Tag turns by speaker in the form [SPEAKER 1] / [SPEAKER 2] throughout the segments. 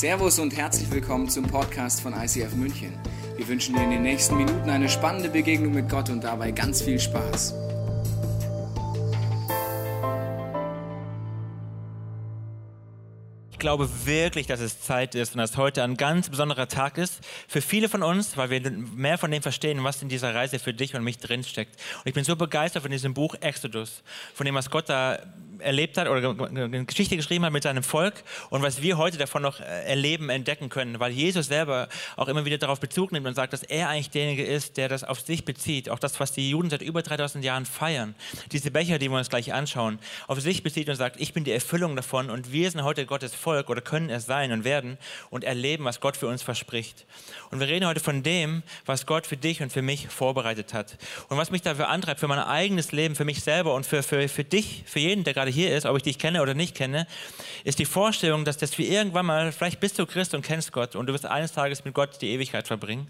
[SPEAKER 1] Servus und herzlich willkommen zum Podcast von ICF München. Wir wünschen dir in den nächsten Minuten eine spannende Begegnung mit Gott und dabei ganz viel Spaß.
[SPEAKER 2] Ich glaube wirklich, dass es Zeit ist und dass heute ein ganz besonderer Tag ist für viele von uns, weil wir mehr von dem verstehen, was in dieser Reise für dich und mich drinsteckt. Und ich bin so begeistert von diesem Buch Exodus, von dem, was Gott da erlebt hat oder eine Geschichte geschrieben hat mit seinem Volk und was wir heute davon noch äh, erleben, entdecken können, weil Jesus selber auch immer wieder darauf Bezug nimmt und sagt, dass er eigentlich derjenige ist, der das auf sich bezieht, auch das, was die Juden seit über 3000 Jahren feiern, diese Becher, die wir uns gleich anschauen, auf sich bezieht und sagt, ich bin die Erfüllung davon und wir sind heute Gottes Volk oder können es sein und werden und erleben, was Gott für uns verspricht. Und wir reden heute von dem, was Gott für dich und für mich vorbereitet hat. Und was mich dafür antreibt, für mein eigenes Leben, für mich selber und für, für, für dich, für jeden, der gerade gerade hier ist, ob ich dich kenne oder nicht kenne, ist die Vorstellung, dass, dass wir irgendwann mal, vielleicht bist du Christ und kennst Gott und du wirst eines Tages mit Gott die Ewigkeit verbringen.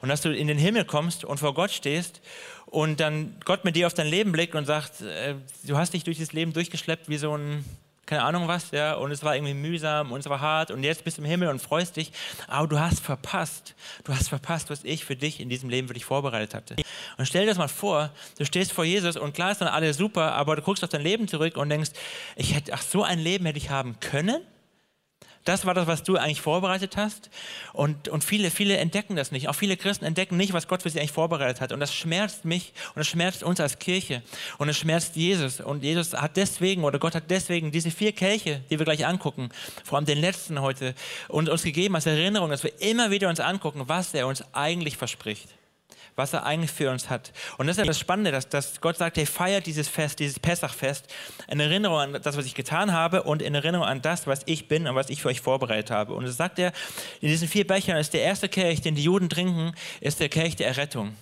[SPEAKER 2] Und dass du in den Himmel kommst und vor Gott stehst und dann Gott mit dir auf dein Leben blickt und sagt, äh, du hast dich durch das Leben durchgeschleppt wie so ein keine Ahnung was, ja, und es war irgendwie mühsam und es war hart und jetzt bist du im Himmel und freust dich, aber du hast verpasst, du hast verpasst, was ich für dich in diesem Leben für dich vorbereitet hatte. Und stell dir das mal vor, du stehst vor Jesus und klar ist dann alles super, aber du guckst auf dein Leben zurück und denkst, ich hätte, ach, so ein Leben hätte ich haben können? Das war das, was du eigentlich vorbereitet hast. Und, und viele, viele entdecken das nicht. Auch viele Christen entdecken nicht, was Gott für sie eigentlich vorbereitet hat. Und das schmerzt mich und das schmerzt uns als Kirche. Und es schmerzt Jesus. Und Jesus hat deswegen, oder Gott hat deswegen diese vier Kelche, die wir gleich angucken, vor allem den letzten heute, und uns gegeben als Erinnerung, dass wir immer wieder uns angucken, was er uns eigentlich verspricht was er eigentlich für uns hat. Und das ist ja das Spannende, dass, dass Gott sagt, hey, feiert dieses Fest, dieses Pessachfest, in Erinnerung an das, was ich getan habe und in Erinnerung an das, was ich bin und was ich für euch vorbereitet habe. Und das sagt er, in diesen vier Bechern ist der erste Kelch, den die Juden trinken, ist der Kelch der Errettung.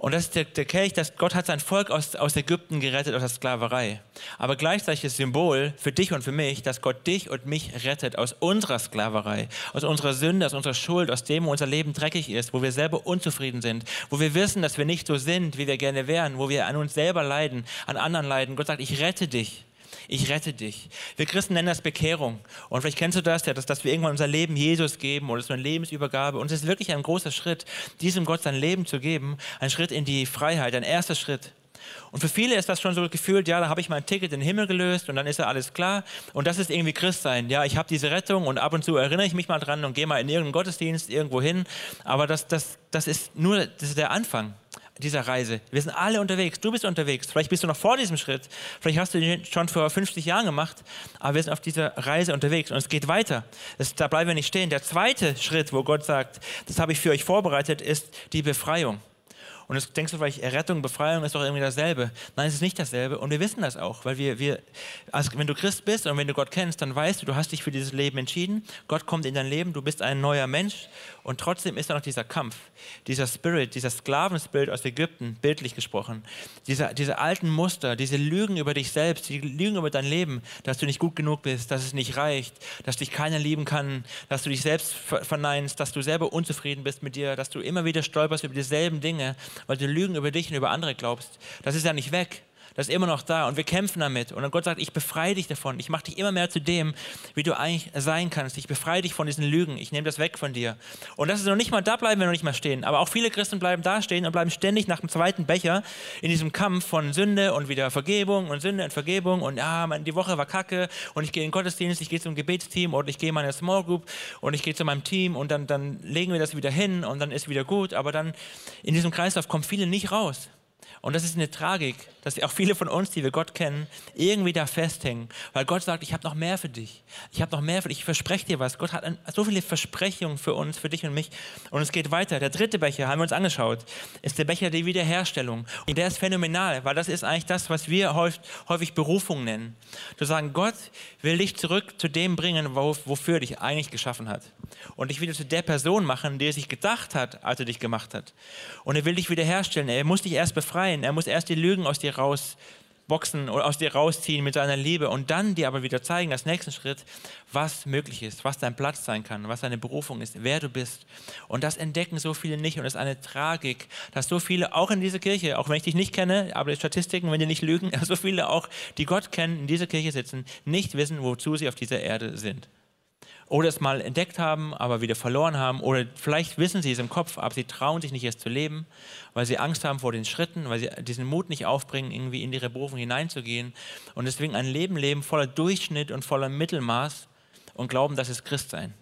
[SPEAKER 2] Und das ist der, der Kelch, dass Gott hat sein Volk aus, aus Ägypten gerettet, aus der Sklaverei. Aber gleichzeitig ist Symbol für dich und für mich, dass Gott dich und mich rettet aus unserer Sklaverei, aus unserer Sünde, aus unserer Schuld, aus dem, wo unser Leben dreckig ist, wo wir selber unzufrieden sind, wo wir wissen, dass wir nicht so sind, wie wir gerne wären, wo wir an uns selber leiden, an anderen leiden. Gott sagt, ich rette dich ich rette dich. Wir Christen nennen das Bekehrung. Und vielleicht kennst du das ja, dass, dass wir irgendwann unser Leben Jesus geben oder so eine Lebensübergabe. Und es ist wirklich ein großer Schritt, diesem Gott sein Leben zu geben. Ein Schritt in die Freiheit, ein erster Schritt. Und für viele ist das schon so gefühlt, ja, da habe ich mein Ticket in den Himmel gelöst und dann ist ja alles klar. Und das ist irgendwie Christsein. Ja, ich habe diese Rettung und ab und zu erinnere ich mich mal dran und gehe mal in irgendeinen Gottesdienst irgendwo hin. Aber das, das, das ist nur das ist der Anfang dieser Reise. Wir sind alle unterwegs. Du bist unterwegs. Vielleicht bist du noch vor diesem Schritt. Vielleicht hast du den schon vor 50 Jahren gemacht. Aber wir sind auf dieser Reise unterwegs und es geht weiter. Das, da bleiben wir nicht stehen. Der zweite Schritt, wo Gott sagt, das habe ich für euch vorbereitet, ist die Befreiung. Und jetzt denkst du vielleicht, Errettung, Befreiung ist doch irgendwie dasselbe. Nein, es ist nicht dasselbe. Und wir wissen das auch, weil wir, wir also wenn du Christ bist und wenn du Gott kennst, dann weißt du, du hast dich für dieses Leben entschieden. Gott kommt in dein Leben, du bist ein neuer Mensch. Und trotzdem ist da noch dieser Kampf, dieser Spirit, dieser Sklavenspirit aus Ägypten, bildlich gesprochen. Diese, diese alten Muster, diese Lügen über dich selbst, die Lügen über dein Leben, dass du nicht gut genug bist, dass es nicht reicht, dass dich keiner lieben kann, dass du dich selbst verneinst, dass du selber unzufrieden bist mit dir, dass du immer wieder stolperst über dieselben Dinge weil du Lügen über dich und über andere glaubst. Das ist ja nicht weg. Das ist immer noch da und wir kämpfen damit. Und Gott sagt, ich befreie dich davon. Ich mache dich immer mehr zu dem, wie du eigentlich sein kannst. Ich befreie dich von diesen Lügen. Ich nehme das weg von dir. Und das ist noch nicht mal, da bleiben wir noch nicht mal stehen. Aber auch viele Christen bleiben da stehen und bleiben ständig nach dem zweiten Becher in diesem Kampf von Sünde und wieder Vergebung und Sünde und Vergebung. Und ja, die Woche war kacke und ich gehe in den Gottesdienst, ich gehe zum Gebetsteam oder ich gehe in meine Small Group und ich gehe zu meinem Team und dann, dann legen wir das wieder hin und dann ist wieder gut. Aber dann in diesem Kreislauf kommen viele nicht raus. Und das ist eine Tragik, dass auch viele von uns, die wir Gott kennen, irgendwie da festhängen. Weil Gott sagt, ich habe noch mehr für dich. Ich habe noch mehr für dich. Ich verspreche dir was. Gott hat so viele Versprechungen für uns, für dich und mich. Und es geht weiter. Der dritte Becher, haben wir uns angeschaut, ist der Becher der Wiederherstellung. Und der ist phänomenal, weil das ist eigentlich das, was wir häufig, Berufung nennen. Zu sagen, Gott will dich zurück zu dem bringen, wofür er dich eigentlich geschaffen hat. Und dich wieder zu der Person machen, die er sich gedacht hat, als er dich gemacht hat. Und er will dich wiederherstellen. Er muss dich erst befreien befreien. Er muss erst die Lügen aus dir rausboxen oder aus dir rausziehen mit seiner Liebe und dann dir aber wieder zeigen, als nächsten Schritt, was möglich ist, was dein Platz sein kann, was deine Berufung ist, wer du bist. Und das entdecken so viele nicht und es ist eine Tragik, dass so viele auch in dieser Kirche, auch wenn ich dich nicht kenne, aber die Statistiken, wenn die nicht lügen, so viele auch, die Gott kennen, in dieser Kirche sitzen, nicht wissen, wozu sie auf dieser Erde sind. Oder es mal entdeckt haben, aber wieder verloren haben oder vielleicht wissen sie es im Kopf, aber sie trauen sich nicht erst zu leben, weil sie Angst haben vor den Schritten, weil sie diesen Mut nicht aufbringen, irgendwie in ihre Berufung hineinzugehen und deswegen ein Leben leben voller Durchschnitt und voller Mittelmaß und glauben, das ist Christsein.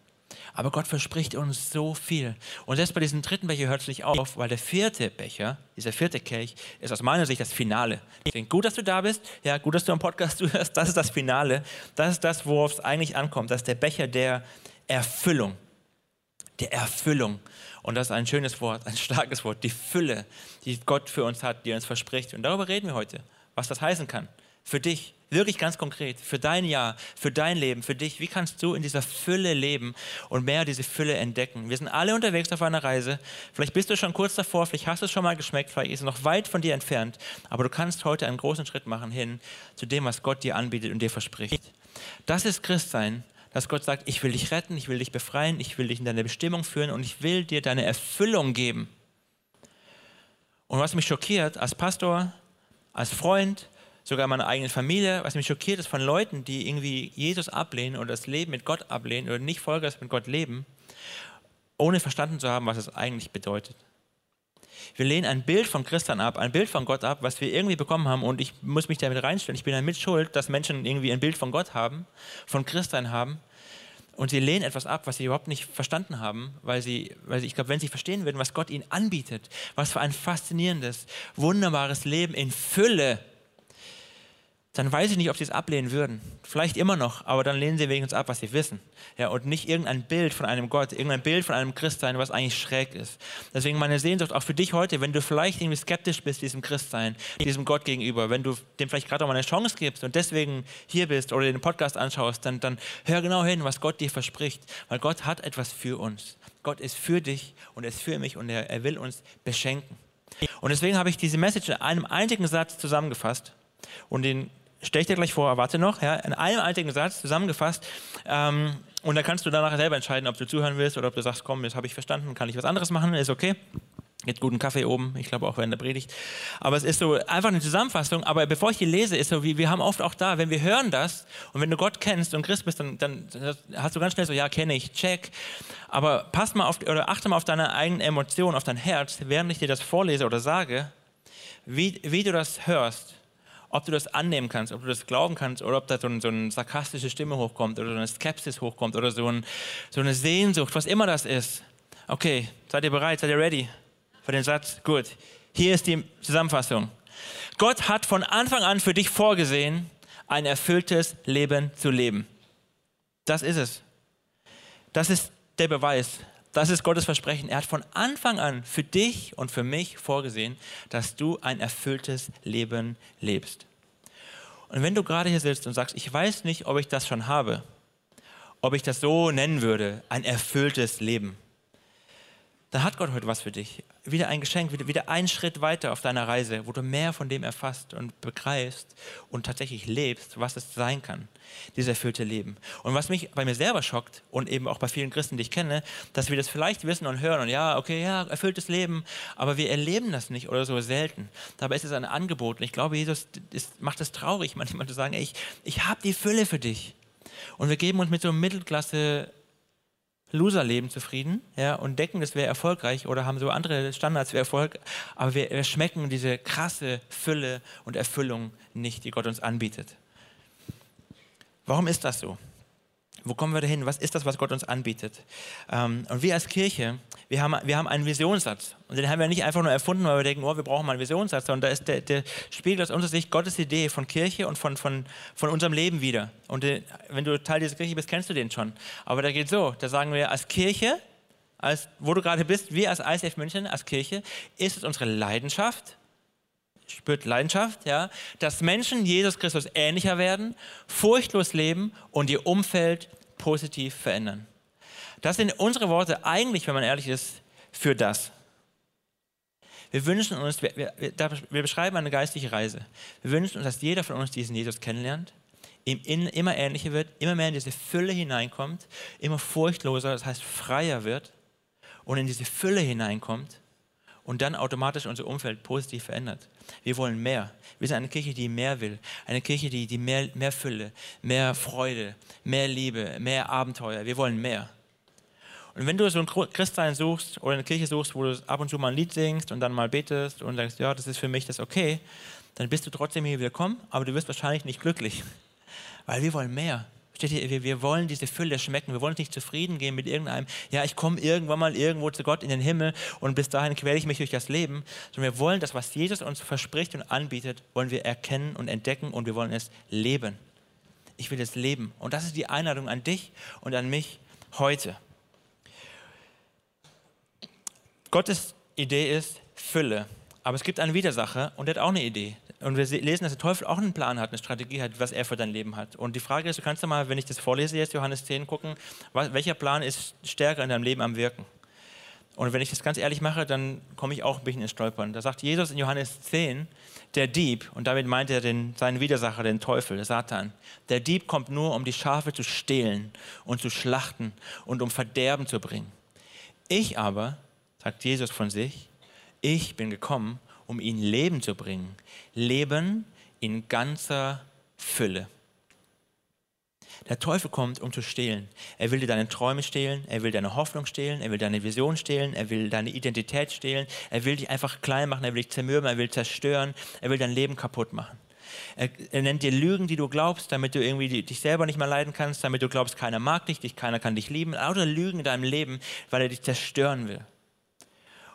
[SPEAKER 2] Aber Gott verspricht uns so viel. Und selbst bei diesem dritten Becher hört es nicht auf, weil der vierte Becher, dieser vierte Kelch, ist aus meiner Sicht das Finale. Deswegen gut, dass du da bist. Ja, gut, dass du am Podcast zuhörst. Das ist das Finale. Das ist das, worauf es eigentlich ankommt. Das ist der Becher der Erfüllung. Der Erfüllung. Und das ist ein schönes Wort, ein starkes Wort. Die Fülle, die Gott für uns hat, die er uns verspricht. Und darüber reden wir heute, was das heißen kann. Für dich, Wirklich ganz konkret, für dein Jahr, für dein Leben, für dich. Wie kannst du in dieser Fülle leben und mehr diese Fülle entdecken? Wir sind alle unterwegs auf einer Reise. Vielleicht bist du schon kurz davor, vielleicht hast du es schon mal geschmeckt, vielleicht ist es noch weit von dir entfernt. Aber du kannst heute einen großen Schritt machen hin zu dem, was Gott dir anbietet und dir verspricht. Das ist Christsein, dass Gott sagt, ich will dich retten, ich will dich befreien, ich will dich in deine Bestimmung führen und ich will dir deine Erfüllung geben. Und was mich schockiert als Pastor, als Freund, sogar in meiner eigenen Familie, was mich schockiert ist von Leuten, die irgendwie Jesus ablehnen oder das Leben mit Gott ablehnen oder nicht folgerichtig mit Gott leben, ohne verstanden zu haben, was es eigentlich bedeutet. Wir lehnen ein Bild von Christian ab, ein Bild von Gott ab, was wir irgendwie bekommen haben und ich muss mich damit reinstellen. Ich bin damit schuld, dass Menschen irgendwie ein Bild von Gott haben, von Christian haben und sie lehnen etwas ab, was sie überhaupt nicht verstanden haben, weil sie, weil sie ich glaube, wenn sie verstehen würden, was Gott ihnen anbietet, was für ein faszinierendes, wunderbares Leben in Fülle dann weiß ich nicht, ob sie es ablehnen würden. Vielleicht immer noch, aber dann lehnen sie wenigstens ab, was sie wissen. Ja, und nicht irgendein Bild von einem Gott, irgendein Bild von einem Christsein, was eigentlich schräg ist. Deswegen meine Sehnsucht auch für dich heute, wenn du vielleicht irgendwie skeptisch bist, diesem Christsein, diesem Gott gegenüber, wenn du dem vielleicht gerade auch mal eine Chance gibst und deswegen hier bist oder den Podcast anschaust, dann, dann hör genau hin, was Gott dir verspricht. Weil Gott hat etwas für uns. Gott ist für dich und er ist für mich und er, er will uns beschenken. Und deswegen habe ich diese Message in einem einzigen Satz zusammengefasst und den stelle ich dir gleich vor, warte noch, ja, in einem einzigen Satz zusammengefasst. Ähm, und dann kannst du danach selber entscheiden, ob du zuhören willst oder ob du sagst, komm, jetzt habe ich verstanden, kann ich was anderes machen, ist okay. Gibt guten Kaffee oben, ich glaube auch während der Predigt. Aber es ist so einfach eine Zusammenfassung. Aber bevor ich die lese, ist so, wie wir haben oft auch da, wenn wir hören das und wenn du Gott kennst und Christ bist, dann, dann hast du ganz schnell so, ja, kenne ich, check. Aber pass mal auf oder achte mal auf deine eigenen Emotionen, auf dein Herz, während ich dir das vorlese oder sage, wie, wie du das hörst ob du das annehmen kannst, ob du das glauben kannst oder ob da so, ein, so eine sarkastische Stimme hochkommt oder so eine Skepsis hochkommt oder so, ein, so eine Sehnsucht, was immer das ist. Okay, seid ihr bereit? Seid ihr ready für den Satz? Gut. Hier ist die Zusammenfassung. Gott hat von Anfang an für dich vorgesehen, ein erfülltes Leben zu leben. Das ist es. Das ist der Beweis. Das ist Gottes Versprechen. Er hat von Anfang an für dich und für mich vorgesehen, dass du ein erfülltes Leben lebst. Und wenn du gerade hier sitzt und sagst, ich weiß nicht, ob ich das schon habe, ob ich das so nennen würde, ein erfülltes Leben, dann hat Gott heute was für dich. Wieder ein Geschenk, wieder, wieder einen Schritt weiter auf deiner Reise, wo du mehr von dem erfasst und begreifst und tatsächlich lebst, was es sein kann, dieses erfüllte Leben. Und was mich bei mir selber schockt und eben auch bei vielen Christen, die ich kenne, dass wir das vielleicht wissen und hören und ja, okay, ja, erfülltes Leben, aber wir erleben das nicht oder so selten. Dabei ist es ein Angebot und ich glaube, Jesus ist, macht es traurig, manchmal zu sagen, ey, ich, ich habe die Fülle für dich. Und wir geben uns mit so Mittelklasse Loserleben zufrieden ja, und denken, das wäre erfolgreich oder haben so andere Standards für Erfolg, aber wir, wir schmecken diese krasse Fülle und Erfüllung nicht, die Gott uns anbietet. Warum ist das so? Wo kommen wir dahin? Was ist das, was Gott uns anbietet? Ähm, und wir als Kirche, wir haben, wir haben einen Visionssatz. Und den haben wir nicht einfach nur erfunden, weil wir denken, oh, wir brauchen mal einen Visionssatz. Und da ist der, der spiegelt aus unserer Sicht Gottes Idee von Kirche und von, von, von unserem Leben wieder. Und den, wenn du Teil dieser Kirche bist, kennst du den schon. Aber da geht so, da sagen wir als Kirche, als, wo du gerade bist, wir als ICF München, als Kirche, ist es unsere Leidenschaft, spürt Leidenschaft, ja, dass Menschen Jesus Christus ähnlicher werden, furchtlos leben und ihr Umfeld positiv verändern. Das sind unsere Worte eigentlich, wenn man ehrlich ist, für das. Wir wünschen uns, wir, wir, wir beschreiben eine geistliche Reise. Wir wünschen uns, dass jeder von uns diesen Jesus kennenlernt, ihm in, immer ähnlicher wird, immer mehr in diese Fülle hineinkommt, immer furchtloser, das heißt freier wird und in diese Fülle hineinkommt und dann automatisch unser Umfeld positiv verändert. Wir wollen mehr. Wir sind eine Kirche, die mehr will. Eine Kirche, die, die mehr, mehr Fülle, mehr Freude, mehr Liebe, mehr Abenteuer. Wir wollen mehr. Und wenn du so ein Christsein suchst oder eine Kirche suchst, wo du ab und zu mal ein Lied singst und dann mal betest und sagst, ja, das ist für mich das okay, dann bist du trotzdem hier willkommen, aber du wirst wahrscheinlich nicht glücklich. Weil wir wollen mehr. Steht hier, wir, wir wollen diese Fülle schmecken. Wir wollen nicht zufrieden gehen mit irgendeinem, ja, ich komme irgendwann mal irgendwo zu Gott in den Himmel und bis dahin quäle ich mich durch das Leben. Sondern wir wollen das, was Jesus uns verspricht und anbietet, wollen wir erkennen und entdecken und wir wollen es leben. Ich will es leben. Und das ist die Einladung an dich und an mich heute. Gottes Idee ist Fülle. Aber es gibt einen Widersacher und der hat auch eine Idee. Und wir lesen, dass der Teufel auch einen Plan hat, eine Strategie hat, was er für dein Leben hat. Und die Frage ist, du kannst ja mal, wenn ich das vorlese jetzt, Johannes 10, gucken, welcher Plan ist stärker in deinem Leben am Wirken. Und wenn ich das ganz ehrlich mache, dann komme ich auch ein bisschen ins Stolpern. Da sagt Jesus in Johannes 10, der Dieb, und damit meint er den, seinen Widersacher, den Teufel, Satan, der Dieb kommt nur, um die Schafe zu stehlen und zu schlachten und um Verderben zu bringen. Ich aber, sagt Jesus von sich, ich bin gekommen, um ihnen Leben zu bringen. Leben in ganzer Fülle. Der Teufel kommt, um zu stehlen. Er will dir deine Träume stehlen, er will deine Hoffnung stehlen, er will deine Vision stehlen, er will deine Identität stehlen, er will dich einfach klein machen, er will dich zermürben, er will zerstören, er will dein Leben kaputt machen. Er, er nennt dir Lügen, die du glaubst, damit du irgendwie dich selber nicht mehr leiden kannst, damit du glaubst, keiner mag dich, dich keiner kann dich lieben. Lauter Lügen in deinem Leben, weil er dich zerstören will.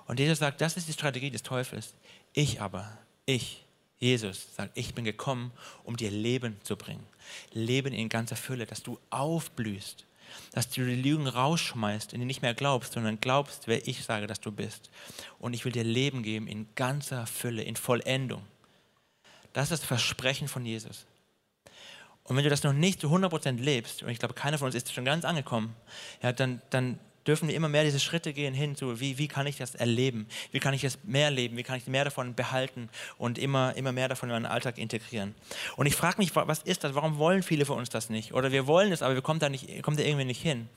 [SPEAKER 2] Und Jesus sagt, das ist die Strategie des Teufels. Ich aber, ich, Jesus, sagt, ich bin gekommen, um dir Leben zu bringen. Leben in ganzer Fülle, dass du aufblühst, dass du die Lügen rausschmeißt und die nicht mehr glaubst, sondern glaubst, wer ich sage, dass du bist. Und ich will dir Leben geben in ganzer Fülle, in Vollendung. Das ist das Versprechen von Jesus. Und wenn du das noch nicht zu 100% lebst, und ich glaube, keiner von uns ist schon ganz angekommen, ja, dann, dann dürfen wir immer mehr diese Schritte gehen hin zu, wie, wie kann ich das erleben? Wie kann ich es mehr leben? Wie kann ich mehr davon behalten und immer, immer mehr davon in meinen Alltag integrieren? Und ich frage mich, was ist das? Warum wollen viele von uns das nicht? Oder wir wollen es, aber wir kommen da, nicht, kommen da irgendwie nicht hin.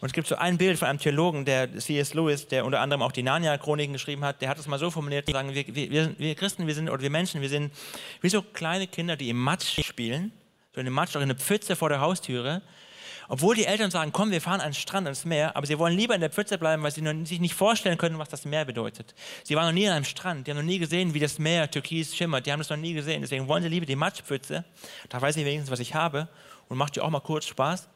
[SPEAKER 2] Und es gibt so ein Bild von einem Theologen, der C.S. Lewis, der unter anderem auch die Narnia-Chroniken geschrieben hat, der hat es mal so formuliert, sagen, wir, wir, wir Christen, wir sind, oder wir Menschen, wir sind wie so kleine Kinder, die im Matsch spielen, so in dem Matsch, auch in der Pfütze vor der Haustüre, obwohl die Eltern sagen, komm, wir fahren an den Strand, ans Meer, aber sie wollen lieber in der Pfütze bleiben, weil sie sich nicht vorstellen können, was das Meer bedeutet. Sie waren noch nie an einem Strand, die haben noch nie gesehen, wie das Meer türkis schimmert, die haben das noch nie gesehen. Deswegen wollen sie lieber die Matschpfütze, da weiß ich wenigstens, was ich habe und macht dir auch mal kurz Spaß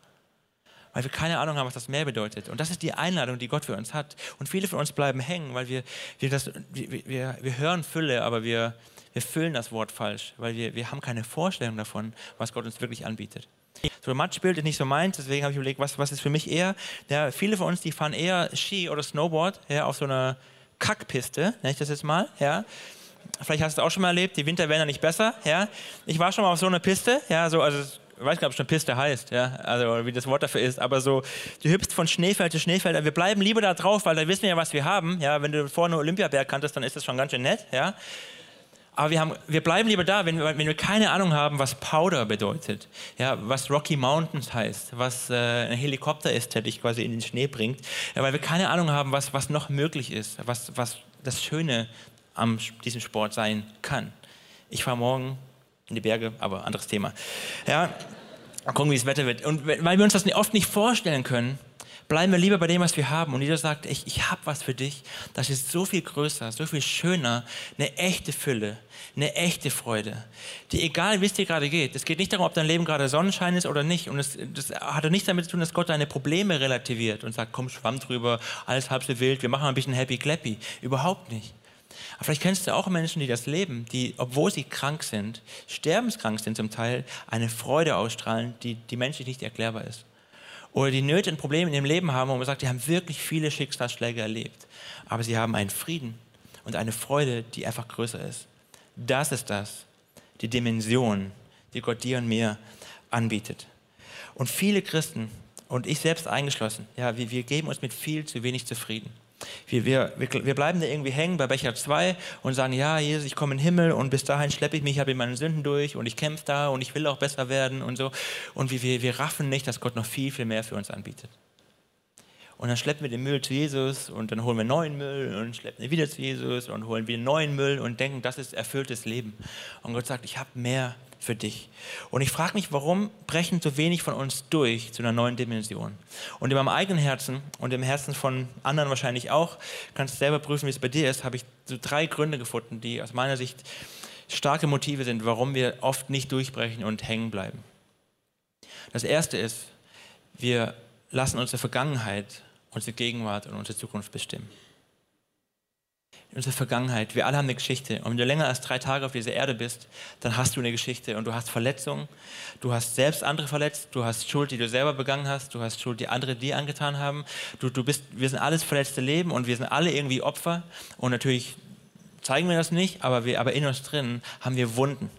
[SPEAKER 2] weil wir keine Ahnung haben, was das Meer bedeutet. Und das ist die Einladung, die Gott für uns hat. Und viele von uns bleiben hängen, weil wir, wir, das, wir, wir, wir hören Fülle, aber wir, wir füllen das Wort falsch, weil wir, wir haben keine Vorstellung davon, was Gott uns wirklich anbietet. So Matschbild ist nicht so meins, deswegen habe ich überlegt, was, was ist für mich eher. Ja, viele von uns, die fahren eher Ski oder Snowboard ja, auf so einer Kackpiste, nenne ich das jetzt mal. Ja. Vielleicht hast du es auch schon mal erlebt, die Winter werden ja nicht besser. Ja. Ich war schon mal auf so einer Piste, ja, so, also ich weiß gar nicht, ob es schon Piste heißt, ja, also wie das Wort dafür ist, aber so, du hüpfst von Schneefeld zu Schneefeld. Wir bleiben lieber da drauf, weil da wissen wir ja, was wir haben. Ja, wenn du vorne Olympiaberg kanntest, dann ist das schon ganz schön nett, ja. Aber wir, haben, wir bleiben lieber da, wenn wir, wenn wir keine Ahnung haben, was Powder bedeutet, ja, was Rocky Mountains heißt, was äh, ein Helikopter ist, der dich quasi in den Schnee bringt, ja, weil wir keine Ahnung haben, was, was noch möglich ist, was, was das Schöne an diesem Sport sein kann. Ich fahre morgen in die Berge, aber anderes Thema. Ja, gucken, wie das Wetter wird. Und weil wir uns das oft nicht vorstellen können, bleiben wir lieber bei dem, was wir haben. Und jeder sagt, ich, ich habe was für dich. Das ist so viel größer, so viel schöner, eine echte Fülle, eine echte Freude, die egal, wie es dir gerade geht. Es geht nicht darum, ob dein Leben gerade Sonnenschein ist oder nicht. Und es, das hat nichts damit zu tun, dass Gott deine Probleme relativiert und sagt, komm, schwamm drüber, alles halb so wild, wir machen ein bisschen happy clappy. Überhaupt nicht. Aber vielleicht kennst du auch Menschen, die das leben, die, obwohl sie krank sind, sterbenskrank sind zum Teil, eine Freude ausstrahlen, die, die menschlich nicht erklärbar ist oder die Nöte und Probleme in ihrem Leben haben, wo man sagt, die haben wirklich viele Schicksalsschläge erlebt. Aber sie haben einen Frieden und eine Freude, die einfach größer ist. Das ist das, die Dimension, die Gott dir und mir anbietet. Und viele Christen, und ich selbst eingeschlossen, ja, wir, wir geben uns mit viel zu wenig zufrieden. Wir, wir, wir bleiben da irgendwie hängen bei Becher 2 und sagen, ja, Jesus, ich komme in den Himmel und bis dahin schleppe ich mich, habe ich meine Sünden durch und ich kämpfe da und ich will auch besser werden und so. Und wir, wir, wir raffen nicht, dass Gott noch viel, viel mehr für uns anbietet. Und dann schleppen wir den Müll zu Jesus und dann holen wir neuen Müll und schleppen ihn wieder zu Jesus und holen wieder neuen Müll und denken, das ist erfülltes Leben. Und Gott sagt, ich habe mehr für dich. Und ich frage mich, warum brechen so wenig von uns durch zu einer neuen Dimension? Und in meinem eigenen Herzen und im Herzen von anderen wahrscheinlich auch, kannst du selber prüfen, wie es bei dir ist, habe ich so drei Gründe gefunden, die aus meiner Sicht starke Motive sind, warum wir oft nicht durchbrechen und hängen bleiben. Das erste ist, wir lassen unsere Vergangenheit, unsere Gegenwart und unsere Zukunft bestimmen unsere Vergangenheit. Wir alle haben eine Geschichte. Und wenn du länger als drei Tage auf dieser Erde bist, dann hast du eine Geschichte und du hast Verletzungen. Du hast selbst andere verletzt. Du hast Schuld, die du selber begangen hast. Du hast Schuld, die andere dir angetan haben. Du, du bist, wir sind alles verletzte Leben und wir sind alle irgendwie Opfer. Und natürlich zeigen wir das nicht, aber, wir, aber in uns drin haben wir Wunden.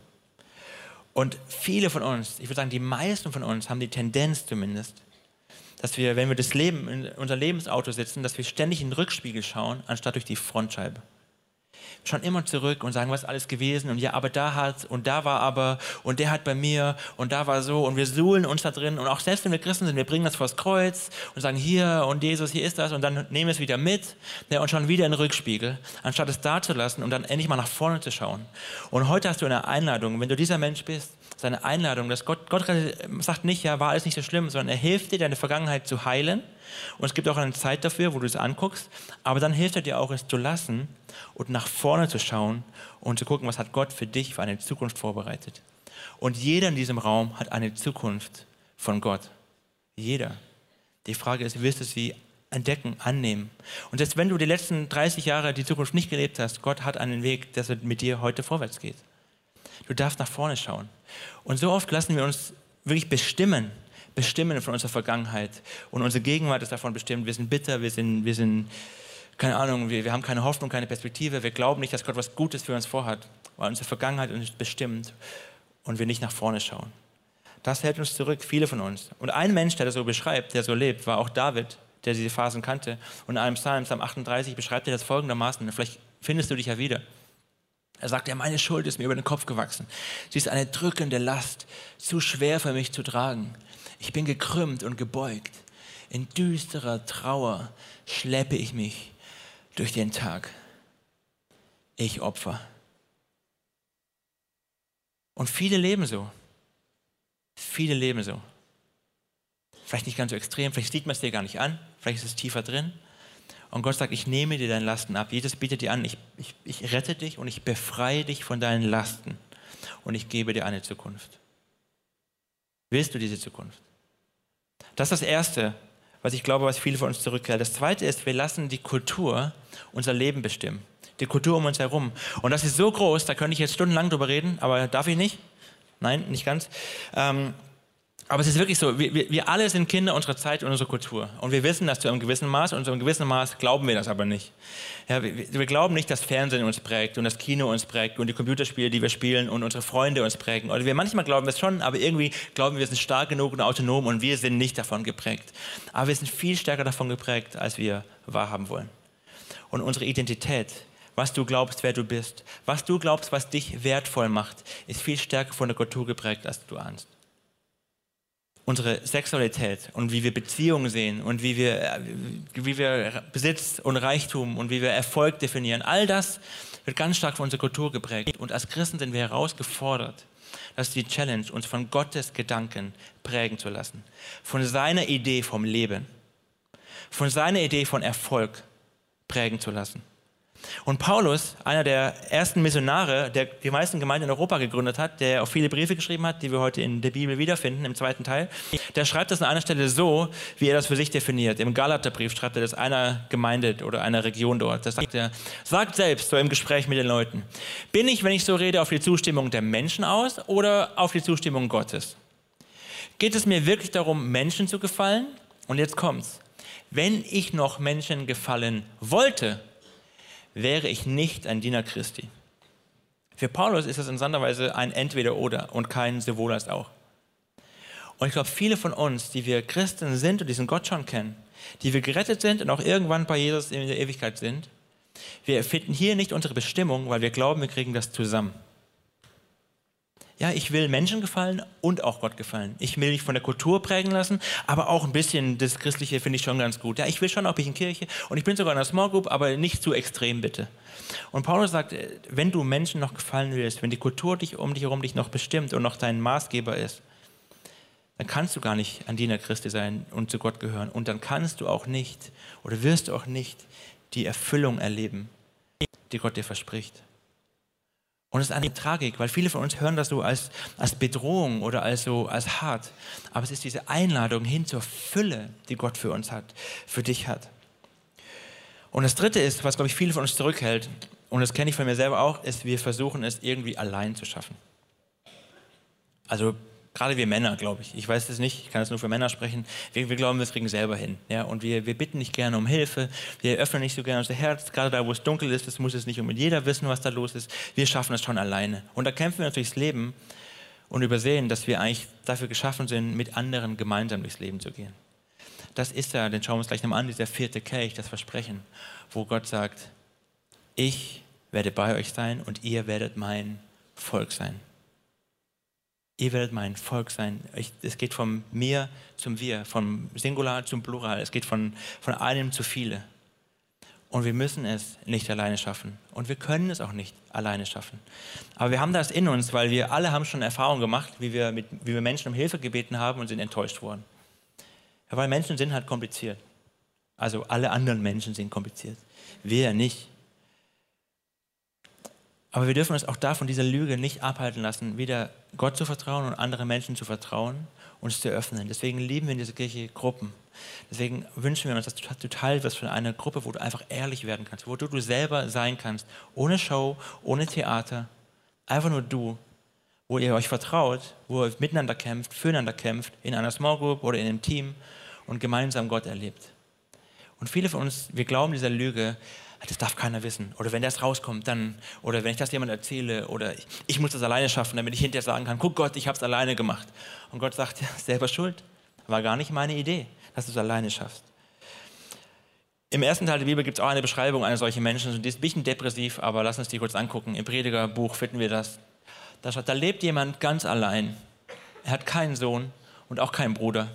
[SPEAKER 2] Und viele von uns, ich würde sagen, die meisten von uns haben die Tendenz zumindest, dass wir, wenn wir das Leben in unser Lebensauto sitzen, dass wir ständig in den Rückspiegel schauen, anstatt durch die Frontscheibe. Wir schauen immer zurück und sagen, was ist alles gewesen und ja, aber da hat und da war aber und der hat bei mir und da war so und wir suhlen uns da drin und auch selbst wenn wir Christen sind, wir bringen das vors Kreuz und sagen hier und Jesus, hier ist das und dann nehmen wir es wieder mit ja, und schauen wieder in den Rückspiegel, anstatt es da zu lassen und dann endlich mal nach vorne zu schauen. Und heute hast du eine Einladung, wenn du dieser Mensch bist, seine Einladung, dass Gott, Gott sagt nicht, ja, war alles nicht so schlimm, sondern er hilft dir, deine Vergangenheit zu heilen. Und es gibt auch eine Zeit dafür, wo du es anguckst. Aber dann hilft er dir auch, es zu lassen und nach vorne zu schauen und zu gucken, was hat Gott für dich für eine Zukunft vorbereitet. Und jeder in diesem Raum hat eine Zukunft von Gott. Jeder. Die Frage ist, wirst du sie entdecken, annehmen? Und selbst wenn du die letzten 30 Jahre die Zukunft nicht gelebt hast, Gott hat einen Weg, dass er mit dir heute vorwärts geht. Du darfst nach vorne schauen. Und so oft lassen wir uns wirklich bestimmen, bestimmen von unserer Vergangenheit. Und unsere Gegenwart ist davon bestimmt. Wir sind bitter, wir sind, wir sind keine Ahnung, wir, wir haben keine Hoffnung, keine Perspektive. Wir glauben nicht, dass Gott was Gutes für uns vorhat, weil unsere Vergangenheit uns bestimmt und wir nicht nach vorne schauen. Das hält uns zurück, viele von uns. Und ein Mensch, der das so beschreibt, der so lebt, war auch David, der diese Phasen kannte. Und in einem Psalm, Psalm 38, beschreibt er das folgendermaßen. Vielleicht findest du dich ja wieder. Er sagt, ja, meine Schuld ist mir über den Kopf gewachsen. Sie ist eine drückende Last, zu schwer für mich zu tragen. Ich bin gekrümmt und gebeugt. In düsterer Trauer schleppe ich mich durch den Tag. Ich Opfer. Und viele leben so. Viele leben so. Vielleicht nicht ganz so extrem, vielleicht sieht man es dir gar nicht an, vielleicht ist es tiefer drin. Und Gott sagt, ich nehme dir deine Lasten ab. Jesus bietet dir an, ich, ich, ich rette dich und ich befreie dich von deinen Lasten. Und ich gebe dir eine Zukunft. Willst du diese Zukunft? Das ist das Erste, was ich glaube, was viele von uns zurückhält. Das Zweite ist, wir lassen die Kultur unser Leben bestimmen. Die Kultur um uns herum. Und das ist so groß, da könnte ich jetzt stundenlang drüber reden, aber darf ich nicht? Nein, nicht ganz. Ähm, aber es ist wirklich so, wir, wir, alle sind Kinder unserer Zeit und unserer Kultur. Und wir wissen das zu einem gewissen Maß und zu einem gewissen Maß glauben wir das aber nicht. Ja, wir, wir, glauben nicht, dass Fernsehen uns prägt und das Kino uns prägt und die Computerspiele, die wir spielen und unsere Freunde uns prägen. Oder wir manchmal glauben es schon, aber irgendwie glauben wir, sind stark genug und autonom und wir sind nicht davon geprägt. Aber wir sind viel stärker davon geprägt, als wir wahrhaben wollen. Und unsere Identität, was du glaubst, wer du bist, was du glaubst, was dich wertvoll macht, ist viel stärker von der Kultur geprägt, als du ahnst unsere Sexualität und wie wir Beziehungen sehen und wie wir, wie wir Besitz und Reichtum und wie wir Erfolg definieren. All das wird ganz stark von unserer Kultur geprägt. Und als Christen sind wir herausgefordert, das ist die Challenge, uns von Gottes Gedanken prägen zu lassen. Von seiner Idee vom Leben. Von seiner Idee von Erfolg prägen zu lassen. Und Paulus, einer der ersten Missionare, der die meisten Gemeinden in Europa gegründet hat, der auch viele Briefe geschrieben hat, die wir heute in der Bibel wiederfinden, im zweiten Teil, der schreibt das an einer Stelle so, wie er das für sich definiert. Im Galaterbrief schreibt er das einer Gemeinde oder einer Region dort. Das sagt er, sagt selbst so im Gespräch mit den Leuten, bin ich, wenn ich so rede, auf die Zustimmung der Menschen aus oder auf die Zustimmung Gottes? Geht es mir wirklich darum, Menschen zu gefallen? Und jetzt kommt's. Wenn ich noch Menschen gefallen wollte, wäre ich nicht ein Diener Christi. Für Paulus ist das in seiner Weise ein Entweder-Oder und kein sowohl als auch. Und ich glaube, viele von uns, die wir Christen sind und diesen Gott schon kennen, die wir gerettet sind und auch irgendwann bei Jesus in der Ewigkeit sind, wir finden hier nicht unsere Bestimmung, weil wir glauben, wir kriegen das zusammen. Ja, ich will Menschen gefallen und auch Gott gefallen. Ich will mich von der Kultur prägen lassen, aber auch ein bisschen das Christliche finde ich schon ganz gut. Ja, ich will schon auch bisschen Kirche und ich bin sogar in einer Small Group, aber nicht zu extrem bitte. Und Paulus sagt, wenn du Menschen noch gefallen willst, wenn die Kultur dich um dich herum dich noch bestimmt und noch dein Maßgeber ist, dann kannst du gar nicht ein Diener Christi sein und zu Gott gehören. Und dann kannst du auch nicht oder wirst du auch nicht die Erfüllung erleben, die Gott dir verspricht. Und es ist eine Tragik, weil viele von uns hören das so als, als Bedrohung oder als, so, als hart. Aber es ist diese Einladung hin zur Fülle, die Gott für uns hat, für dich hat. Und das Dritte ist, was, glaube ich, viele von uns zurückhält, und das kenne ich von mir selber auch, ist, wir versuchen es irgendwie allein zu schaffen. Also gerade wir Männer, glaube ich, ich weiß es nicht, ich kann es nur für Männer sprechen, wir, wir glauben, wir kriegen selber hin. Ja? Und wir, wir bitten nicht gerne um Hilfe, wir öffnen nicht so gerne unser Herz, gerade da, wo es dunkel ist, das muss es nicht unbedingt jeder wissen, was da los ist. Wir schaffen es schon alleine. Und da kämpfen wir natürlich das Leben und übersehen, dass wir eigentlich dafür geschaffen sind, mit anderen gemeinsam durchs Leben zu gehen. Das ist ja, den schauen wir uns gleich nochmal an, dieser vierte Kelch, das Versprechen, wo Gott sagt, ich werde bei euch sein und ihr werdet mein Volk sein. Ihr werdet mein Volk sein. Ich, es geht von mir zum Wir, vom Singular zum Plural. Es geht von, von einem zu viele. Und wir müssen es nicht alleine schaffen. Und wir können es auch nicht alleine schaffen. Aber wir haben das in uns, weil wir alle haben schon Erfahrungen gemacht, wie wir, mit, wie wir Menschen um Hilfe gebeten haben und sind enttäuscht worden. Ja, weil Menschen sind halt kompliziert. Also alle anderen Menschen sind kompliziert. Wir nicht. Aber wir dürfen uns auch davon dieser Lüge nicht abhalten lassen, wieder Gott zu vertrauen und anderen Menschen zu vertrauen, uns zu öffnen. Deswegen lieben wir in dieser Kirche Gruppen. Deswegen wünschen wir uns, dass du Teil wirst von einer Gruppe, wo du einfach ehrlich werden kannst, wo du du selber sein kannst, ohne Show, ohne Theater, einfach nur du, wo ihr euch vertraut, wo ihr miteinander kämpft, füreinander kämpft, in einer Small Group oder in einem Team und gemeinsam Gott erlebt. Und viele von uns, wir glauben dieser Lüge, das darf keiner wissen. Oder wenn das rauskommt, dann, oder wenn ich das jemand erzähle, oder ich, ich muss das alleine schaffen, damit ich hinterher sagen kann, guck Gott, ich habe es alleine gemacht. Und Gott sagt, ja, selber schuld. War gar nicht meine Idee, dass du es alleine schaffst. Im ersten Teil der Bibel gibt es auch eine Beschreibung einer solchen Menschen. Die ist ein bisschen depressiv, aber lass uns die kurz angucken. Im Predigerbuch finden wir das. Da steht, da lebt jemand ganz allein. Er hat keinen Sohn und auch keinen Bruder.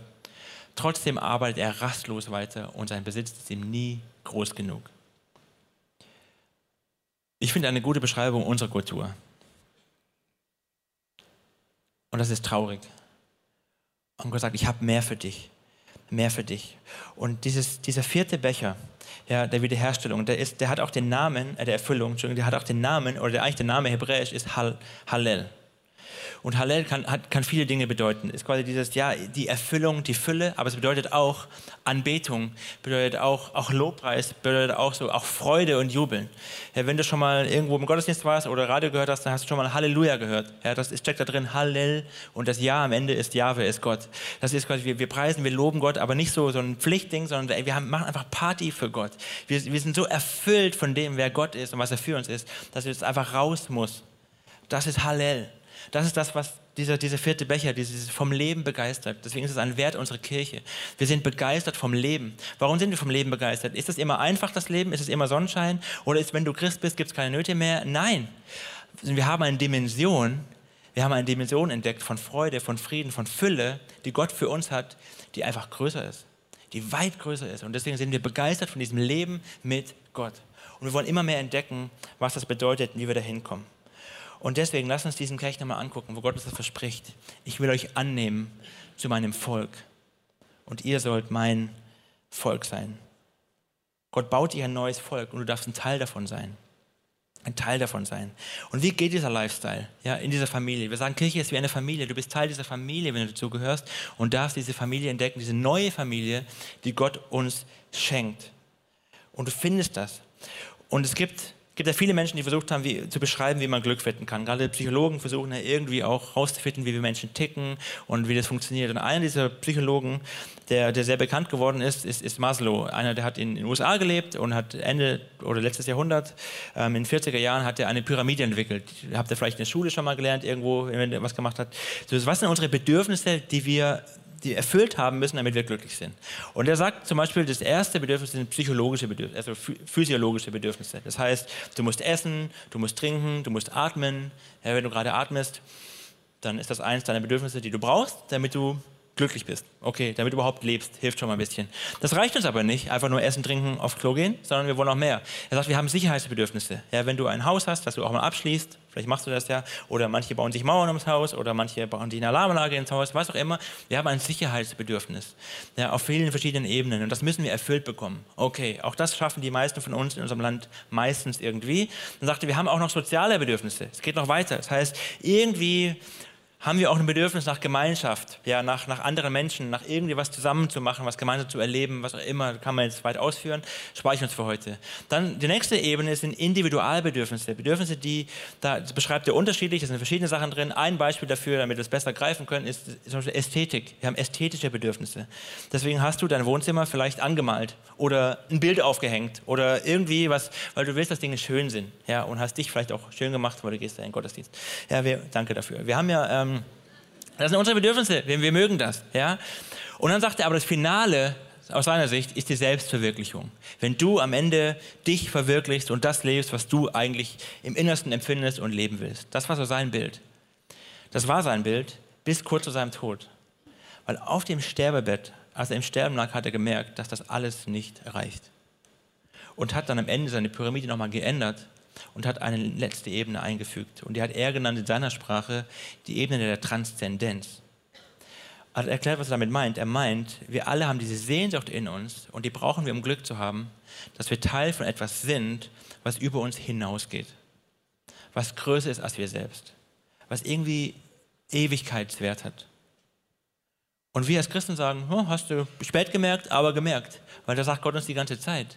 [SPEAKER 2] Trotzdem arbeitet er rastlos weiter und sein Besitz ist ihm nie groß genug. Ich finde eine gute Beschreibung unserer Kultur. Und das ist traurig. Und Gott sagt, ich habe mehr für dich. Mehr für dich. Und dieses, dieser vierte Becher ja, der Wiederherstellung, der, ist, der hat auch den Namen, äh, der Erfüllung, Entschuldigung, der hat auch den Namen, oder der, eigentlich der Name hebräisch ist Hal, Hallel. Und Hallel kann, hat, kann viele Dinge bedeuten. Ist quasi dieses, ja, die Erfüllung, die Fülle, aber es bedeutet auch Anbetung, bedeutet auch, auch Lobpreis, bedeutet auch so, auch Freude und Jubeln. Ja, wenn du schon mal irgendwo im Gottesdienst warst oder Radio gehört hast, dann hast du schon mal Halleluja gehört. Ja, das steckt da drin, Hallel und das Ja am Ende ist Jahwe, ist Gott. Das ist quasi, wir, wir preisen, wir loben Gott, aber nicht so, so ein Pflichtding, sondern ey, wir haben, machen einfach Party für Gott. Wir, wir sind so erfüllt von dem, wer Gott ist und was er für uns ist, dass es einfach raus muss. Das ist Hallel. Das ist das, was dieser, dieser vierte Becher, dieses vom Leben begeistert. Deswegen ist es ein Wert unserer Kirche. Wir sind begeistert vom Leben. Warum sind wir vom Leben begeistert? Ist es immer einfach, das Leben? Ist es immer Sonnenschein? Oder ist, wenn du Christ bist, gibt es keine Nöte mehr? Nein. Wir haben eine Dimension, wir haben eine Dimension entdeckt von Freude, von Frieden, von Fülle, die Gott für uns hat, die einfach größer ist. Die weit größer ist. Und deswegen sind wir begeistert von diesem Leben mit Gott. Und wir wollen immer mehr entdecken, was das bedeutet und wie wir da hinkommen. Und deswegen lass uns diesen Kelch nochmal angucken, wo Gott uns das verspricht. Ich will euch annehmen zu meinem Volk und ihr sollt mein Volk sein. Gott baut dir ein neues Volk und du darfst ein Teil davon sein. Ein Teil davon sein. Und wie geht dieser Lifestyle ja, in dieser Familie? Wir sagen, Kirche ist wie eine Familie. Du bist Teil dieser Familie, wenn du dazu gehörst und darfst diese Familie entdecken, diese neue Familie, die Gott uns schenkt. Und du findest das. Und es gibt gibt ja viele Menschen, die versucht haben, wie, zu beschreiben, wie man Glück finden kann. Gerade Psychologen versuchen ja irgendwie auch herauszufinden, wie wir Menschen ticken und wie das funktioniert. Und einer dieser Psychologen, der, der sehr bekannt geworden ist, ist, ist Maslow. Einer, der hat in den USA gelebt und hat Ende oder letztes Jahrhundert, ähm, in den 40er Jahren, hat er eine Pyramide entwickelt. Habt ihr vielleicht in der Schule schon mal gelernt, irgendwo, wenn er was gemacht hat. So, was sind unsere Bedürfnisse, die wir die erfüllt haben müssen, damit wir glücklich sind. Und er sagt zum Beispiel, das erste Bedürfnis sind psychologische Bedürfnisse, also physiologische Bedürfnisse. Das heißt, du musst essen, du musst trinken, du musst atmen. Ja, wenn du gerade atmest, dann ist das eines deiner Bedürfnisse, die du brauchst, damit du glücklich bist. Okay, damit du überhaupt lebst, hilft schon mal ein bisschen. Das reicht uns aber nicht, einfach nur essen, trinken, aufs Klo gehen, sondern wir wollen auch mehr. Er sagt, wir haben Sicherheitsbedürfnisse. Ja, wenn du ein Haus hast, das du auch mal abschließt, vielleicht machst du das ja, oder manche bauen sich Mauern ums Haus, oder manche bauen sich eine Alarmanlage ins Haus, was auch immer. Wir haben ein Sicherheitsbedürfnis. Ja, auf vielen verschiedenen Ebenen. Und das müssen wir erfüllt bekommen. Okay, auch das schaffen die meisten von uns in unserem Land meistens irgendwie. Dann sagte, wir haben auch noch soziale Bedürfnisse. Es geht noch weiter. Das heißt, irgendwie haben wir auch ein Bedürfnis nach Gemeinschaft, ja, nach, nach anderen Menschen, nach irgendwie was zusammen zu machen, was gemeinsam zu erleben, was auch immer, kann man jetzt weit ausführen, spare ich uns für heute. Dann die nächste Ebene sind Individualbedürfnisse, Bedürfnisse, die, da beschreibt er unterschiedlich, da sind verschiedene Sachen drin. Ein Beispiel dafür, damit wir es besser greifen können, ist zum Beispiel Ästhetik. Wir haben ästhetische Bedürfnisse. Deswegen hast du dein Wohnzimmer vielleicht angemalt oder ein Bild aufgehängt oder irgendwie was, weil du willst, dass Dinge schön sind, ja, und hast dich vielleicht auch schön gemacht, weil du gehst in den Gottesdienst. Ja, wir, danke dafür. Wir haben ja, ähm, das sind unsere Bedürfnisse, wir, wir mögen das. Ja? Und dann sagt er, aber das Finale aus seiner Sicht ist die Selbstverwirklichung. Wenn du am Ende dich verwirklichst und das lebst, was du eigentlich im Innersten empfindest und leben willst. Das war so sein Bild. Das war sein Bild bis kurz zu seinem Tod. Weil auf dem Sterbebett, als er im Sterben lag, hat er gemerkt, dass das alles nicht reicht. Und hat dann am Ende seine Pyramide nochmal geändert und hat eine letzte Ebene eingefügt. Und die hat er genannt in seiner Sprache die Ebene der Transzendenz. Er hat erklärt, was er damit meint. Er meint, wir alle haben diese Sehnsucht in uns und die brauchen wir, um Glück zu haben, dass wir Teil von etwas sind, was über uns hinausgeht. Was größer ist als wir selbst. Was irgendwie Ewigkeitswert hat. Und wir als Christen sagen, oh, hast du spät gemerkt, aber gemerkt. Weil da sagt Gott uns die ganze Zeit.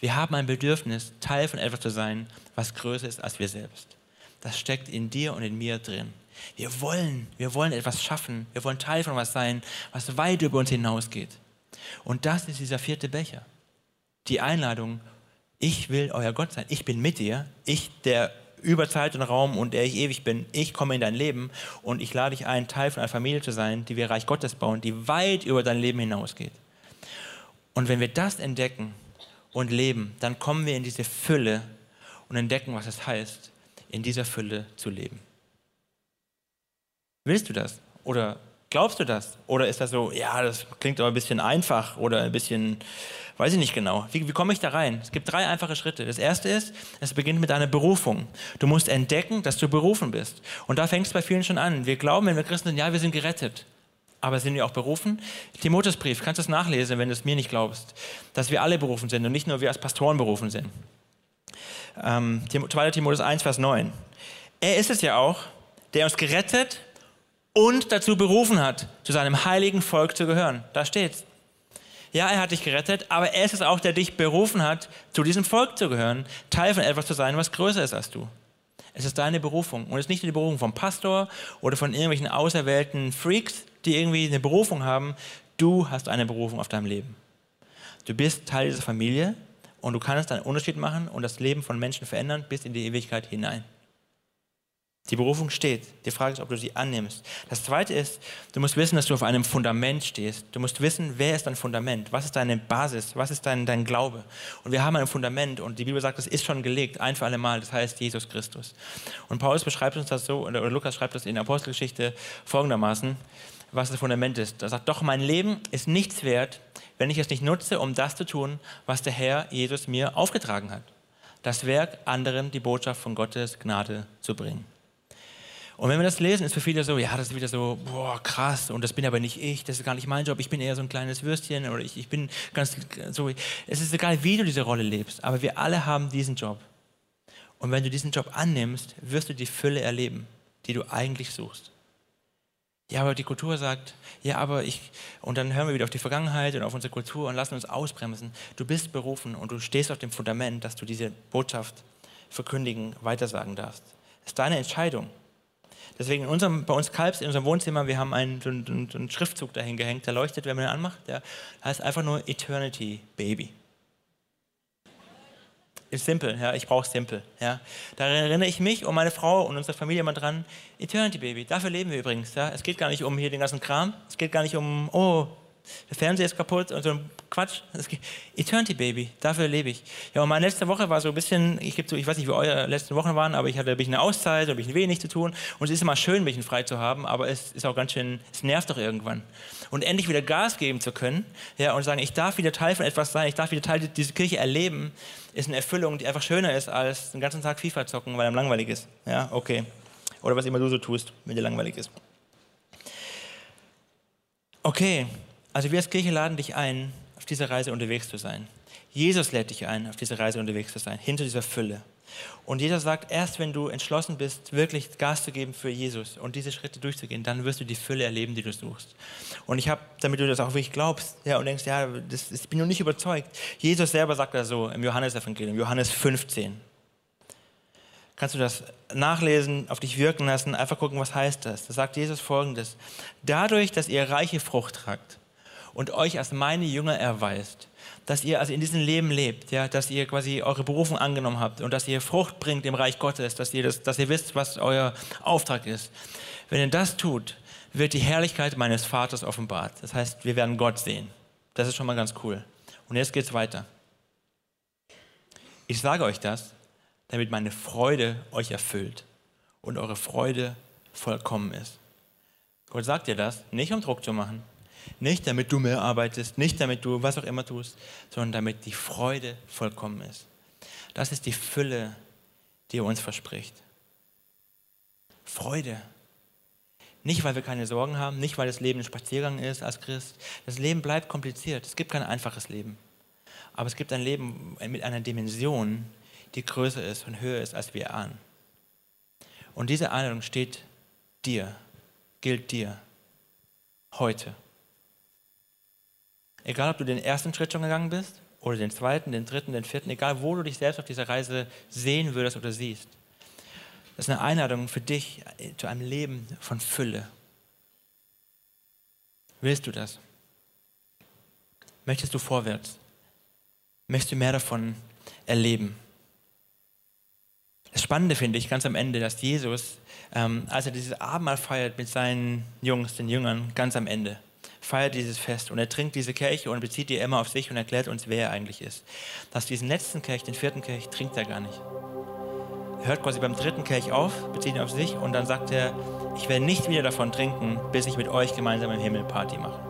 [SPEAKER 2] Wir haben ein Bedürfnis, Teil von etwas zu sein, was größer ist als wir selbst. Das steckt in dir und in mir drin. Wir wollen, wir wollen etwas schaffen. Wir wollen Teil von etwas sein, was weit über uns hinausgeht. Und das ist dieser vierte Becher. Die Einladung, ich will euer Gott sein. Ich bin mit dir. Ich, der über Zeit und Raum und der ich ewig bin, ich komme in dein Leben und ich lade dich ein, Teil von einer Familie zu sein, die wir Reich Gottes bauen, die weit über dein Leben hinausgeht. Und wenn wir das entdecken, und leben, dann kommen wir in diese Fülle und entdecken, was es heißt, in dieser Fülle zu leben. Willst du das? Oder glaubst du das? Oder ist das so, ja, das klingt aber ein bisschen einfach oder ein bisschen, weiß ich nicht genau. Wie, wie komme ich da rein? Es gibt drei einfache Schritte. Das erste ist, es beginnt mit einer Berufung. Du musst entdecken, dass du berufen bist. Und da fängt es bei vielen schon an. Wir glauben, wenn wir Christen sind, ja, wir sind gerettet aber sind wir auch berufen? Timotheusbrief, kannst du es nachlesen, wenn du es mir nicht glaubst, dass wir alle berufen sind und nicht nur wir als Pastoren berufen sind. Ähm, 2. Timotheus 1, Vers 9. Er ist es ja auch, der uns gerettet und dazu berufen hat, zu seinem heiligen Volk zu gehören. Da steht's. Ja, er hat dich gerettet, aber er ist es auch, der dich berufen hat, zu diesem Volk zu gehören, Teil von etwas zu sein, was größer ist als du. Es ist deine Berufung und es ist nicht die Berufung vom Pastor oder von irgendwelchen auserwählten Freaks, die irgendwie eine Berufung haben. Du hast eine Berufung auf deinem Leben. Du bist Teil dieser Familie und du kannst einen Unterschied machen und das Leben von Menschen verändern bis in die Ewigkeit hinein. Die Berufung steht. Die Frage ist, ob du sie annimmst. Das Zweite ist, du musst wissen, dass du auf einem Fundament stehst. Du musst wissen, wer ist dein Fundament? Was ist deine Basis? Was ist dein, dein Glaube? Und wir haben ein Fundament und die Bibel sagt, es ist schon gelegt, ein für alle Mal. Das heißt Jesus Christus. Und Paulus beschreibt uns das so, oder Lukas schreibt das in der Apostelgeschichte folgendermaßen was das Fundament ist. Er sagt, doch mein Leben ist nichts wert, wenn ich es nicht nutze, um das zu tun, was der Herr Jesus mir aufgetragen hat. Das Werk, anderen die Botschaft von Gottes Gnade zu bringen. Und wenn wir das lesen, ist für viele so, ja, das ist wieder so, boah, krass, und das bin aber nicht ich, das ist gar nicht mein Job, ich bin eher so ein kleines Würstchen oder ich, ich bin ganz so. Es ist egal, wie du diese Rolle lebst, aber wir alle haben diesen Job. Und wenn du diesen Job annimmst, wirst du die Fülle erleben, die du eigentlich suchst. Ja, aber die Kultur sagt, ja, aber ich, und dann hören wir wieder auf die Vergangenheit und auf unsere Kultur und lassen uns ausbremsen. Du bist berufen und du stehst auf dem Fundament, dass du diese Botschaft verkündigen, weitersagen darfst. Das ist deine Entscheidung. Deswegen in unserem, bei uns Kalbs, in unserem Wohnzimmer, wir haben einen, einen, einen Schriftzug dahin gehängt, der leuchtet, wenn man ihn anmacht. Der heißt einfach nur Eternity Baby ist simpel, ja, ich brauche simpel. Ja. Da erinnere ich mich und meine Frau und unsere Familie immer dran, Eternity Baby, dafür leben wir übrigens. Ja. Es geht gar nicht um hier den ganzen Kram, es geht gar nicht um, oh, der Fernseher ist kaputt und so ein Quatsch Quatsch. Eternity Baby, dafür lebe ich. Ja, und meine letzte Woche war so ein bisschen, ich, so, ich weiß nicht, wie eure letzten Wochen waren, aber ich hatte ein bisschen eine Auszeit, ein bisschen wenig zu tun. Und es ist immer schön, ein bisschen frei zu haben, aber es ist auch ganz schön, es nervt doch irgendwann. Und endlich wieder Gas geben zu können ja, und sagen, ich darf wieder Teil von etwas sein, ich darf wieder Teil dieser Kirche erleben, ist eine Erfüllung, die einfach schöner ist, als den ganzen Tag FIFA zocken, weil er langweilig ist. Ja, okay. Oder was immer du so tust, wenn dir langweilig ist. Okay, also wir als Kirche laden dich ein, auf dieser Reise unterwegs zu sein. Jesus lädt dich ein, auf dieser Reise unterwegs zu sein, hinter dieser Fülle. Und Jesus sagt, erst wenn du entschlossen bist, wirklich Gas zu geben für Jesus und diese Schritte durchzugehen, dann wirst du die Fülle erleben, die du suchst. Und ich habe, damit du das auch wirklich glaubst, ja, und denkst, ja, das, ich bin noch nicht überzeugt. Jesus selber sagt das so im Johannesevangelium, Johannes 15 kannst du das nachlesen, auf dich wirken lassen, einfach gucken, was heißt das. Da sagt Jesus folgendes. Dadurch, dass ihr reiche Frucht tragt und euch als meine Jünger erweist, dass ihr also in diesem Leben lebt, ja, dass ihr quasi eure Berufung angenommen habt und dass ihr Frucht bringt im Reich Gottes, dass ihr, das, dass ihr wisst, was euer Auftrag ist. Wenn ihr das tut, wird die Herrlichkeit meines Vaters offenbart. Das heißt, wir werden Gott sehen. Das ist schon mal ganz cool. Und jetzt geht es weiter. Ich sage euch das, damit meine Freude euch erfüllt und eure Freude vollkommen ist. Gott sagt dir das, nicht um Druck zu machen, nicht damit du mehr arbeitest, nicht damit du was auch immer tust, sondern damit die Freude vollkommen ist. Das ist die Fülle, die er uns verspricht. Freude. Nicht, weil wir keine Sorgen haben, nicht, weil das Leben ein Spaziergang ist als Christ. Das Leben bleibt kompliziert. Es gibt kein einfaches Leben. Aber es gibt ein Leben mit einer Dimension, die größer ist und höher ist, als wir ahnen. Und diese Einladung steht dir, gilt dir heute. Egal, ob du den ersten Schritt schon gegangen bist oder den zweiten, den dritten, den vierten, egal wo du dich selbst auf dieser Reise sehen würdest oder siehst. Das ist eine Einladung für dich zu einem Leben von Fülle. Willst du das? Möchtest du vorwärts? Möchtest du mehr davon erleben? Das Spannende finde ich ganz am Ende, dass Jesus, ähm, als er dieses Abendmahl feiert mit seinen Jungs, den Jüngern, ganz am Ende, feiert dieses Fest und er trinkt diese Kelche und bezieht die immer auf sich und erklärt uns, wer er eigentlich ist. Dass diesen letzten Kelch, den vierten Kelch, trinkt er gar nicht. Er hört quasi beim dritten Kelch auf, bezieht ihn auf sich und dann sagt er, ich werde nicht wieder davon trinken, bis ich mit euch gemeinsam im Himmel Party mache.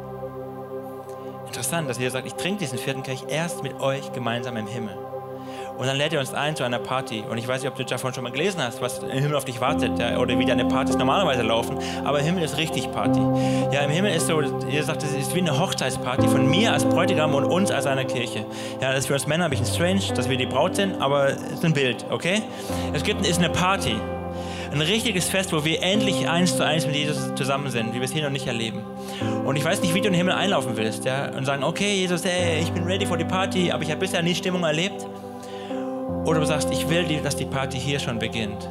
[SPEAKER 2] Interessant, dass er sagt, ich trinke diesen vierten Kelch erst mit euch gemeinsam im Himmel. Und dann lädt er uns ein zu einer Party. Und ich weiß nicht, ob du davon schon mal gelesen hast, was im Himmel auf dich wartet ja, oder wie deine Partys normalerweise laufen. Aber im Himmel ist richtig Party. Ja, im Himmel ist so, ihr sagt, es ist wie eine Hochzeitsparty von mir als Bräutigam und uns als einer Kirche. Ja, das ist für uns Männer ein bisschen strange, dass wir die Braut sind, aber es ist ein Bild, okay? Es gibt, ist eine Party. Ein richtiges Fest, wo wir endlich eins zu eins mit Jesus zusammen sind, wie wir es hier noch nicht erleben. Und ich weiß nicht, wie du in den Himmel einlaufen willst, ja, und sagen, okay, Jesus, ey, ich bin ready for die Party, aber ich habe bisher nie Stimmung erlebt. Oder du sagst, ich will, dass die Party hier schon beginnt.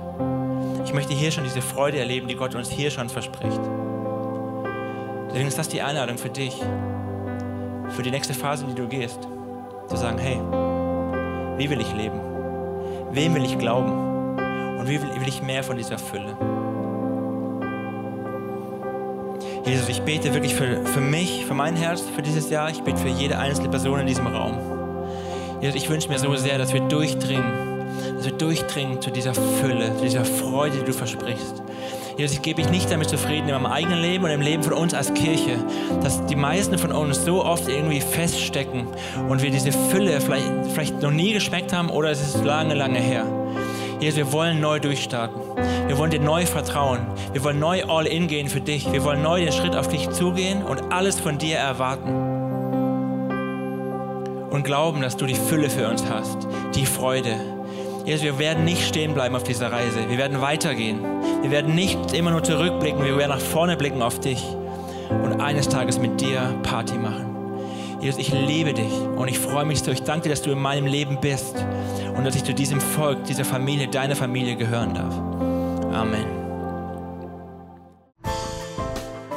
[SPEAKER 2] Ich möchte hier schon diese Freude erleben, die Gott uns hier schon verspricht. Deswegen ist das die Einladung für dich, für die nächste Phase, in die du gehst, zu sagen, hey, wie will ich leben? Wem will ich glauben? Und wie will, will ich mehr von dieser Fülle? Jesus, ich bete wirklich für, für mich, für mein Herz, für dieses Jahr. Ich bete für jede einzelne Person in diesem Raum. Jesus, ich wünsche mir so sehr, dass wir durchdringen, dass wir durchdringen zu dieser Fülle, zu dieser Freude, die du versprichst. Jesus, ich gebe mich nicht damit zufrieden in meinem eigenen Leben und im Leben von uns als Kirche, dass die meisten von uns so oft irgendwie feststecken und wir diese Fülle vielleicht, vielleicht noch nie geschmeckt haben oder es ist lange, lange her. Jesus, wir wollen neu durchstarten. Wir wollen dir neu vertrauen. Wir wollen neu all in gehen für dich. Wir wollen neu den Schritt auf dich zugehen und alles von dir erwarten und glauben, dass du die Fülle für uns hast, die Freude. Jesus, wir werden nicht stehen bleiben auf dieser Reise. Wir werden weitergehen. Wir werden nicht immer nur zurückblicken, wir werden nach vorne blicken auf dich und eines Tages mit dir Party machen. Jesus, ich liebe dich und ich freue mich so. Ich danke dir, dass du in meinem Leben bist und dass ich zu diesem Volk, dieser Familie, deiner Familie gehören darf. Amen.